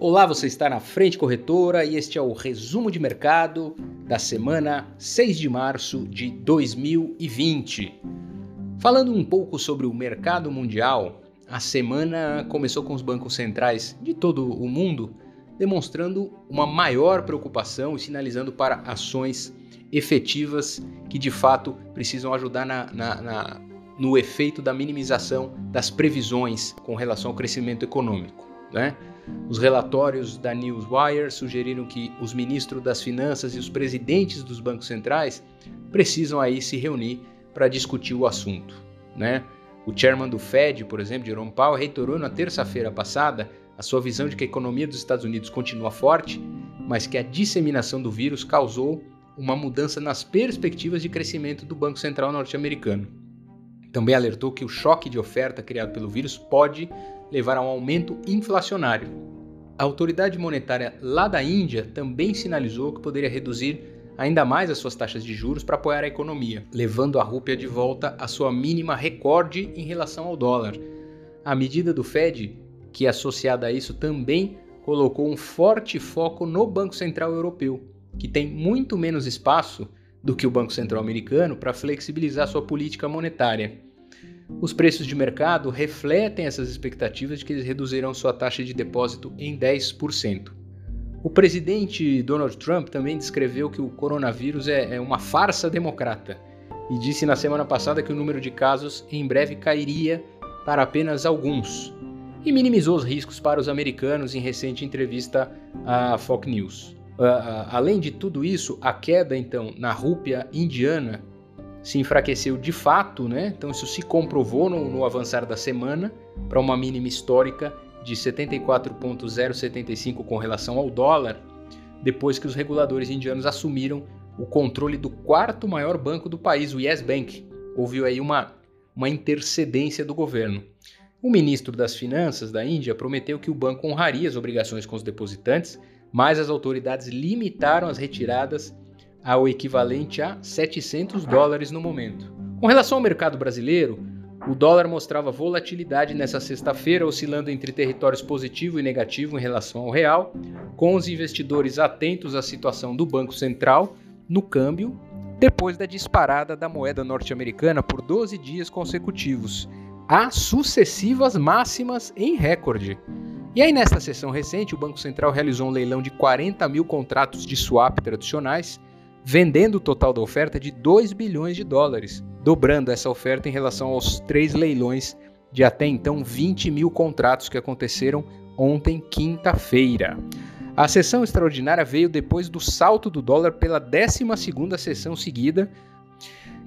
Olá, você está na Frente Corretora e este é o resumo de mercado da semana 6 de março de 2020. Falando um pouco sobre o mercado mundial, a semana começou com os bancos centrais de todo o mundo demonstrando uma maior preocupação e sinalizando para ações efetivas que de fato precisam ajudar na, na, na, no efeito da minimização das previsões com relação ao crescimento econômico. Né? Os relatórios da Newswire sugeriram que os ministros das Finanças e os presidentes dos bancos centrais precisam aí se reunir para discutir o assunto. Né? O chairman do Fed, por exemplo, Jerome Powell, reiterou na terça-feira passada a sua visão de que a economia dos Estados Unidos continua forte, mas que a disseminação do vírus causou uma mudança nas perspectivas de crescimento do Banco Central norte-americano. Também alertou que o choque de oferta criado pelo vírus pode levar a um aumento inflacionário. A autoridade monetária lá da Índia também sinalizou que poderia reduzir ainda mais as suas taxas de juros para apoiar a economia, levando a rúpia de volta à sua mínima recorde em relação ao dólar. A medida do Fed, que associada a isso também colocou um forte foco no Banco Central Europeu, que tem muito menos espaço do que o Banco Central Americano para flexibilizar sua política monetária. Os preços de mercado refletem essas expectativas de que eles reduzirão sua taxa de depósito em 10%. O presidente Donald Trump também descreveu que o coronavírus é, é uma farsa democrata e disse na semana passada que o número de casos em breve cairia para apenas alguns e minimizou os riscos para os americanos em recente entrevista à Fox News. Uh, uh, além de tudo isso, a queda então na rúpia indiana se enfraqueceu de fato, né? Então isso se comprovou no, no avançar da semana para uma mínima histórica de 74.075 com relação ao dólar, depois que os reguladores indianos assumiram o controle do quarto maior banco do país, o Yes Bank. Houve aí uma, uma intercedência do governo. O ministro das Finanças da Índia prometeu que o banco honraria as obrigações com os depositantes, mas as autoridades limitaram as retiradas ao equivalente a 700 dólares no momento. Com relação ao mercado brasileiro, o dólar mostrava volatilidade nessa sexta-feira, oscilando entre territórios positivo e negativo em relação ao real, com os investidores atentos à situação do Banco Central no câmbio, depois da disparada da moeda norte-americana por 12 dias consecutivos, a sucessivas máximas em recorde. E aí, nesta sessão recente, o Banco Central realizou um leilão de 40 mil contratos de swap tradicionais, vendendo o total da oferta de 2 bilhões de dólares, dobrando essa oferta em relação aos três leilões de até então 20 mil contratos que aconteceram ontem, quinta-feira. A sessão extraordinária veio depois do salto do dólar pela 12ª sessão seguida,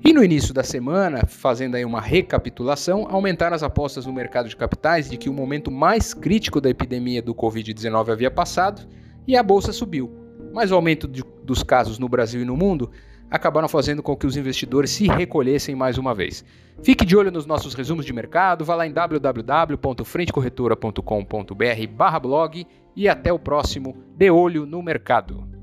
e no início da semana, fazendo aí uma recapitulação, aumentaram as apostas no mercado de capitais de que o momento mais crítico da epidemia do Covid-19 havia passado e a bolsa subiu. Mas o aumento de, dos casos no Brasil e no mundo acabaram fazendo com que os investidores se recolhessem mais uma vez. Fique de olho nos nossos resumos de mercado, vá lá em www.frentecorretora.com.br/blog e até o próximo De Olho no Mercado.